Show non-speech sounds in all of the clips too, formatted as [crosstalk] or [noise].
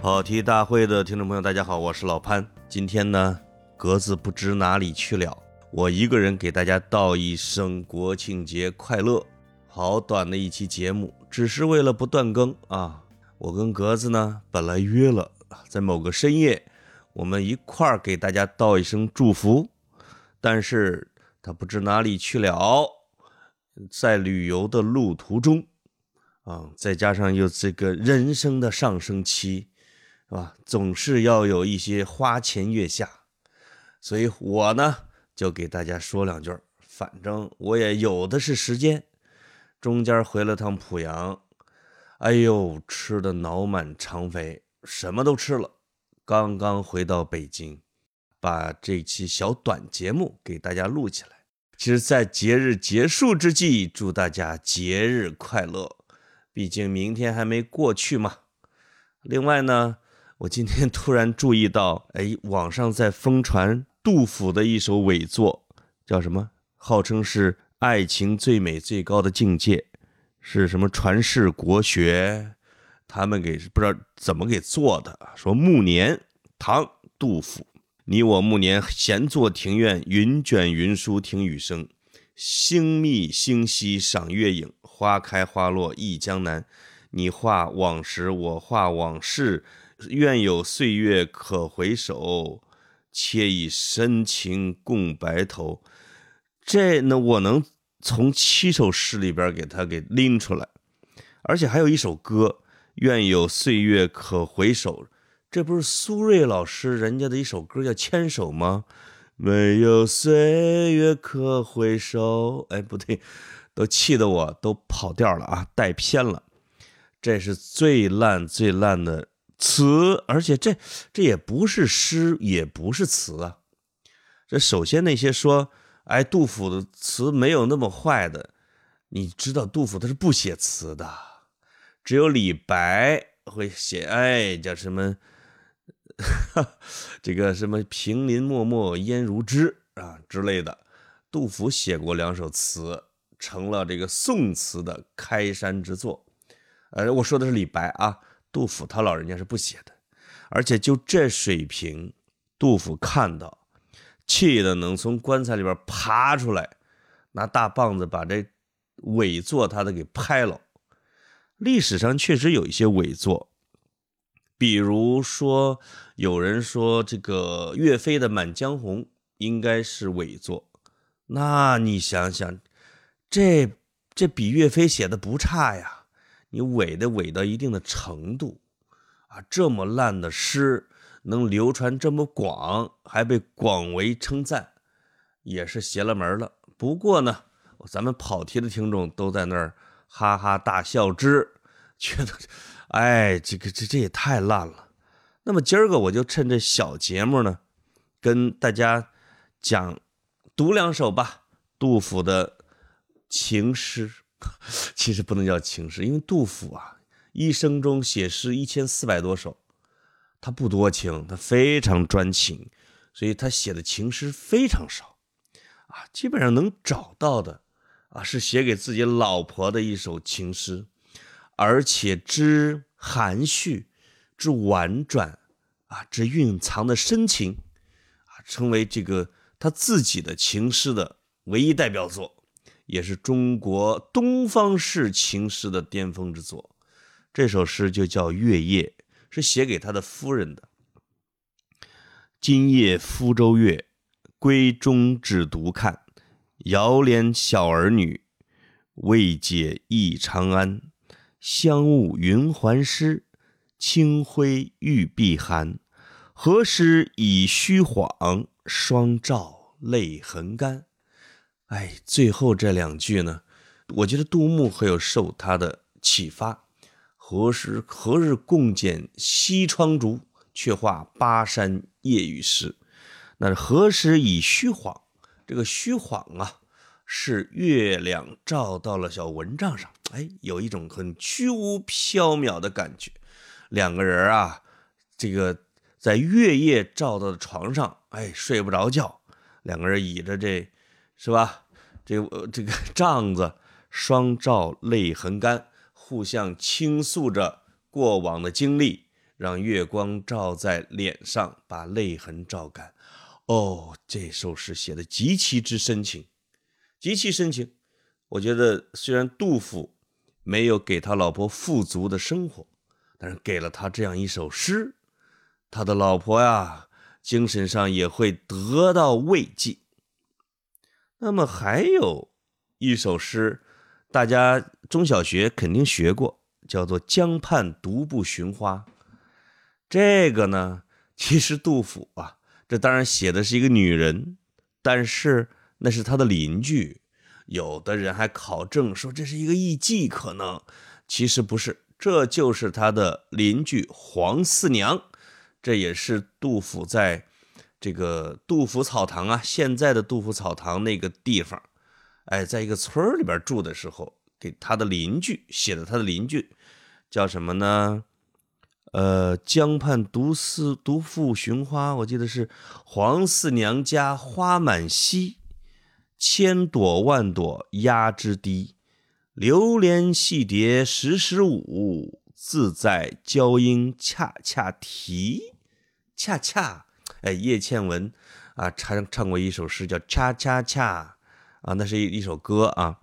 跑题大会的听众朋友，大家好，我是老潘。今天呢，格子不知哪里去了，我一个人给大家道一声国庆节快乐。好短的一期节目，只是为了不断更啊。我跟格子呢，本来约了在某个深夜，我们一块儿给大家道一声祝福，但是他不知哪里去了，在旅游的路途中啊，再加上又这个人生的上升期。是吧？总是要有一些花前月下，所以我呢就给大家说两句反正我也有的是时间。中间回了趟濮阳，哎呦，吃的脑满肠肥，什么都吃了。刚刚回到北京，把这期小短节目给大家录起来。其实，在节日结束之际，祝大家节日快乐。毕竟明天还没过去嘛。另外呢。我今天突然注意到，哎，网上在疯传杜甫的一首伪作，叫什么？号称是爱情最美最高的境界，是什么传世国学？他们给不知道怎么给做的。说暮年，唐，杜甫。你我暮年闲坐庭院，云卷云舒听雨声，星密星稀赏月影，花开花落忆江南。你画往时，我画往事。愿有岁月可回首，且以深情共白头。这呢，我能从七首诗里边给他给拎出来，而且还有一首歌《愿有岁月可回首》，这不是苏芮老师人家的一首歌叫《牵手》吗？没有岁月可回首，哎，不对，都气得我都跑调了啊，带偏了。这是最烂最烂的。词，而且这这也不是诗，也不是词啊。这首先那些说，哎，杜甫的词没有那么坏的，你知道杜甫他是不写词的，只有李白会写，哎，叫什么，[laughs] 这个什么平林漠漠烟如织啊之类的。杜甫写过两首词，成了这个宋词的开山之作。呃，我说的是李白啊。杜甫他老人家是不写的，而且就这水平，杜甫看到，气的能从棺材里边爬出来，拿大棒子把这伪作他的给拍了。历史上确实有一些伪作，比如说有人说这个岳飞的《满江红》应该是伪作，那你想想，这这比岳飞写的不差呀。你伪的伪到一定的程度，啊，这么烂的诗能流传这么广，还被广为称赞，也是邪了门了。不过呢，咱们跑题的听众都在那儿哈哈大笑之，觉得，哎，这个这这也太烂了。那么今儿个我就趁这小节目呢，跟大家讲读两首吧，杜甫的情诗。[laughs] 其实不能叫情诗，因为杜甫啊，一生中写诗一千四百多首，他不多情，他非常专情，所以他写的情诗非常少，啊，基本上能找到的，啊，是写给自己老婆的一首情诗，而且之含蓄，之婉转，啊，之蕴藏的深情，啊，成为这个他自己的情诗的唯一代表作。也是中国东方式情诗的巅峰之作，这首诗就叫《月夜》，是写给他的夫人的。今夜福州月，闺中只独看。遥怜小儿女，未解忆长安。香雾云鬟湿，清辉玉臂寒。何时已虚晃？双照泪痕干。哎，最后这两句呢，我觉得杜牧很有受他的启发。何时何日共剪西窗烛，却话巴山夜雨时。那何时已虚晃？这个虚晃啊，是月亮照到了小蚊帐上，哎，有一种很虚无缥缈的感觉。两个人啊，这个在月夜照到的床上，哎，睡不着觉。两个人倚着这。是吧？这个这个 [laughs] 帐子，双照泪痕干，互相倾诉着过往的经历，让月光照在脸上，把泪痕照干。哦，这首诗写的极其之深情，极其深情。我觉得虽然杜甫没有给他老婆富足的生活，但是给了他这样一首诗，他的老婆呀，精神上也会得到慰藉。那么还有一首诗，大家中小学肯定学过，叫做《江畔独步寻花》。这个呢，其实杜甫啊。这当然写的是一个女人，但是那是他的邻居。有的人还考证说这是一个艺妓，可能其实不是，这就是他的邻居黄四娘。这也是杜甫在这个杜甫草堂啊，现在的杜甫草堂那个地方，哎，在一个村里边住的时候，给他的邻居写的。他的邻居叫什么呢？呃，江畔独思独赴寻花，我记得是黄四娘家花满蹊，千朵万朵压枝低，流连戏蝶时时舞，自在娇莺恰恰啼，恰恰，哎，叶倩文啊唱唱过一首诗叫《恰恰恰》，啊，那是一一首歌啊。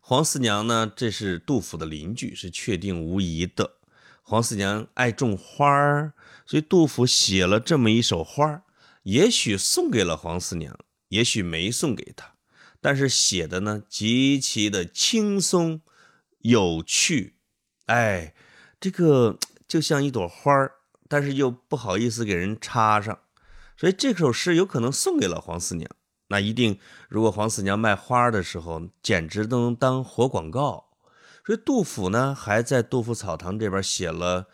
黄四娘呢，这是杜甫的邻居，是确定无疑的。黄四娘爱种花儿，所以杜甫写了这么一首花儿，也许送给了黄四娘，也许没送给她，但是写的呢极其的轻松有趣，哎，这个就像一朵花儿，但是又不好意思给人插上，所以这首诗有可能送给了黄四娘，那一定如果黄四娘卖花的时候，简直都能当活广告。所以杜甫呢，还在杜甫草堂这边写了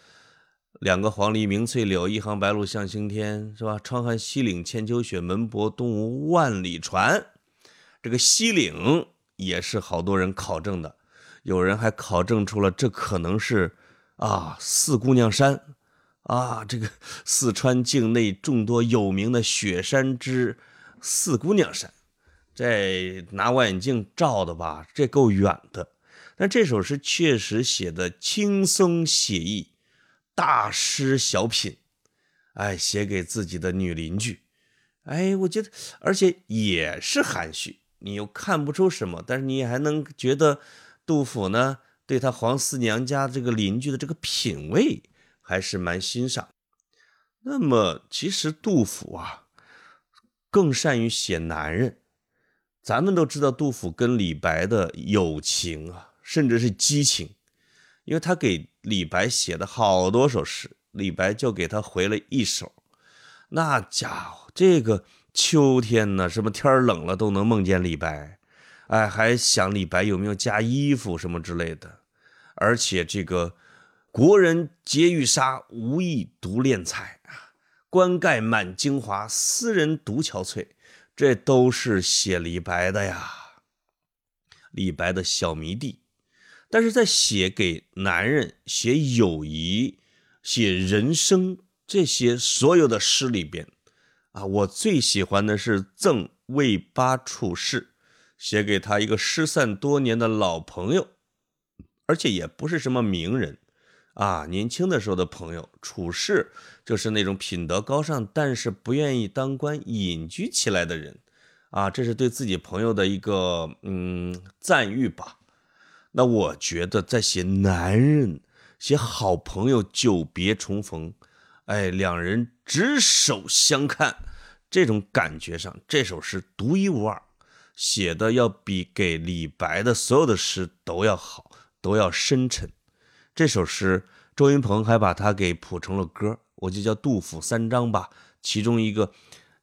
两个黄鹂鸣翠柳，一行白鹭向青天，是吧？窗含西岭千秋雪，门泊东吴万里船。这个西岭也是好多人考证的，有人还考证出了这可能是啊四姑娘山啊，这个四川境内众多有名的雪山之四姑娘山。这拿望远镜照的吧，这够远的。但这首诗确实写的轻松写意，大诗小品，哎，写给自己的女邻居，哎，我觉得，而且也是含蓄，你又看不出什么，但是你还能觉得杜甫呢，对他黄四娘家这个邻居的这个品味还是蛮欣赏。那么，其实杜甫啊，更善于写男人，咱们都知道杜甫跟李白的友情啊。甚至是激情，因为他给李白写的好多首诗，李白就给他回了一首。那家伙，这个秋天呢，什么天冷了都能梦见李白，哎，还想李白有没有加衣服什么之类的。而且这个国人皆欲杀，无意独恋才啊，冠盖满京华，斯人独憔悴，这都是写李白的呀。李白的小迷弟。但是在写给男人、写友谊、写人生这些所有的诗里边，啊，我最喜欢的是赠魏八处士，写给他一个失散多年的老朋友，而且也不是什么名人，啊，年轻的时候的朋友。处事就是那种品德高尚，但是不愿意当官、隐居起来的人，啊，这是对自己朋友的一个嗯赞誉吧。那我觉得在写男人、写好朋友久别重逢，哎，两人执手相看，这种感觉上，这首诗独一无二，写的要比给李白的所有的诗都要好，都要深沉。这首诗，周云鹏还把它给谱成了歌，我就叫《杜甫三章》吧，其中一个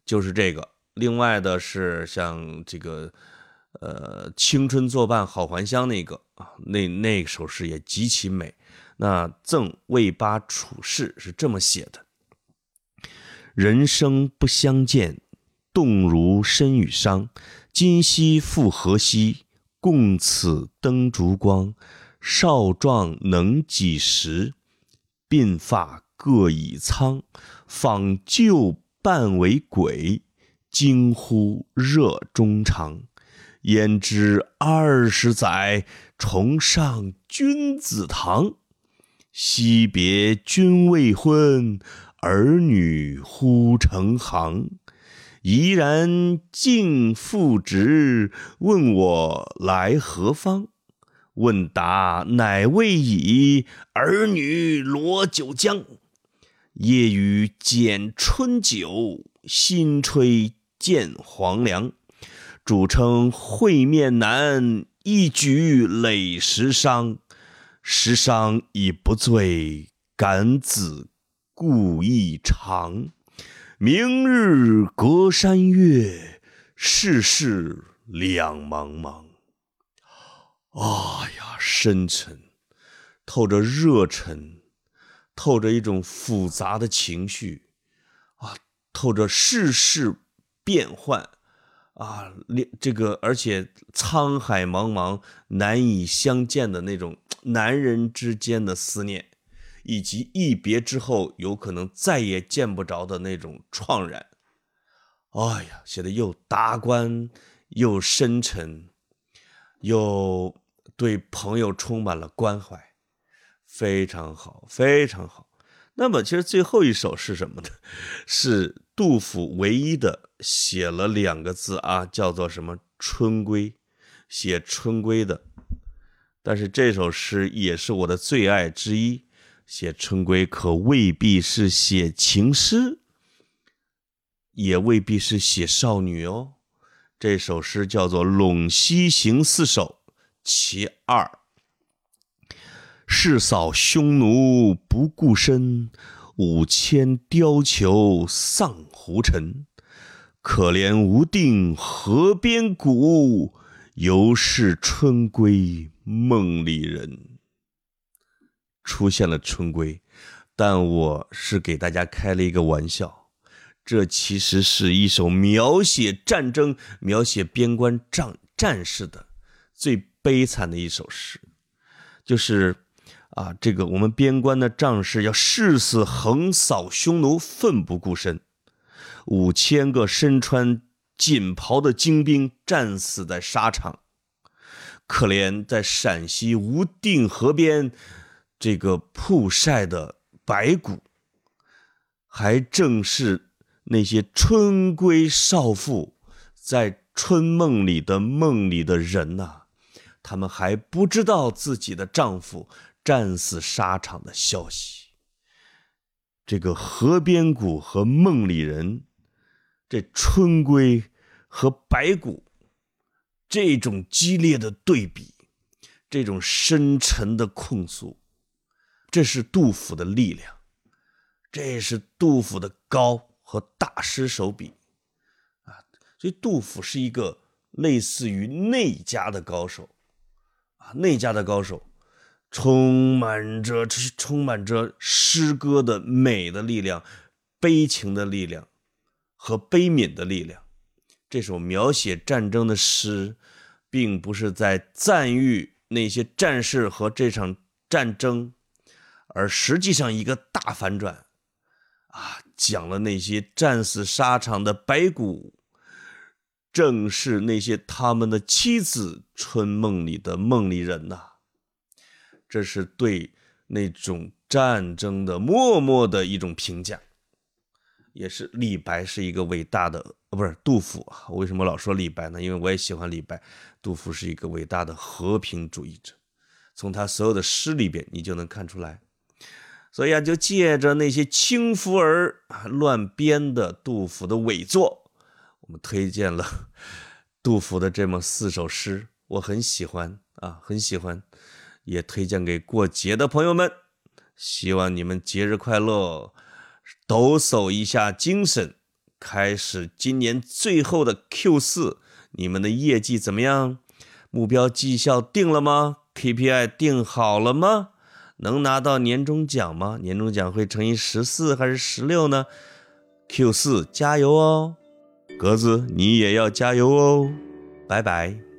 就是这个，另外的是像这个。呃，青春作伴好还乡那个啊，那那首诗也极其美。那赠魏八处士是这么写的：人生不相见，动如身与伤。今夕复何夕，共此灯烛光。少壮能几时？鬓发各已苍。访旧伴为鬼，惊呼热衷肠。焉知二十载，重上君子堂。惜别君未婚，儿女忽成行。怡然敬父职，问我来何方？问答乃未已，儿女罗九江。夜雨剪春酒，新炊见黄粱。主称会面难，一举累十觞。十觞已不醉，敢子故意长。明日隔山岳，世事两茫茫。啊呀，深沉，透着热忱，透着一种复杂的情绪，啊，透着世事变幻，啊，这个而且沧海茫茫，难以相见的那种男人之间的思念。以及一别之后有可能再也见不着的那种怆然，哎呀，写的又达观又深沉，又对朋友充满了关怀，非常好，非常好。那么，其实最后一首是什么呢？是杜甫唯一的写了两个字啊，叫做什么“春归”，写春归的。但是这首诗也是我的最爱之一。写春归可未必是写情诗，也未必是写少女哦。这首诗叫做《陇西行四首·其二》：誓扫匈奴不顾身，五千貂裘丧胡尘。可怜无定河边骨，犹是春归梦里人。出现了春归，但我是给大家开了一个玩笑。这其实是一首描写战争、描写边关战战士的最悲惨的一首诗。就是啊，这个我们边关的将士要誓死横扫匈奴，奋不顾身，五千个身穿锦袍的精兵战死在沙场。可怜在陕西无定河边。这个曝晒的白骨，还正是那些春归少妇在春梦里的梦里的人呐，他们还不知道自己的丈夫战死沙场的消息。这个河边骨和梦里人，这春归和白骨，这种激烈的对比，这种深沉的控诉。这是杜甫的力量，这是杜甫的高和大师手笔啊！所以杜甫是一个类似于内家的高手啊，内家的高手，充满着充满着诗歌的美的力量、悲情的力量和悲悯的力量。这首描写战争的诗，并不是在赞誉那些战士和这场战争。而实际上，一个大反转，啊，讲了那些战死沙场的白骨，正是那些他们的妻子春梦里的梦里人呐。这是对那种战争的默默的一种评价，也是李白是一个伟大的，呃，不是杜甫啊。为什么老说李白呢？因为我也喜欢李白。杜甫是一个伟大的和平主义者，从他所有的诗里边，你就能看出来。所以啊，就借着那些轻浮儿乱编的杜甫的伪作，们推荐了 [laughs] 杜甫的这么四首诗，我很喜欢啊，很喜欢，也推荐给过节的朋友们。希望你们节日快乐，抖擞一下精神，开始今年最后的 Q 四。你们的业绩怎么样？目标绩效定了吗？KPI 定好了吗？能拿到年终奖吗？年终奖会乘以十四还是十六呢？Q 四加油哦，格子你也要加油哦，拜拜。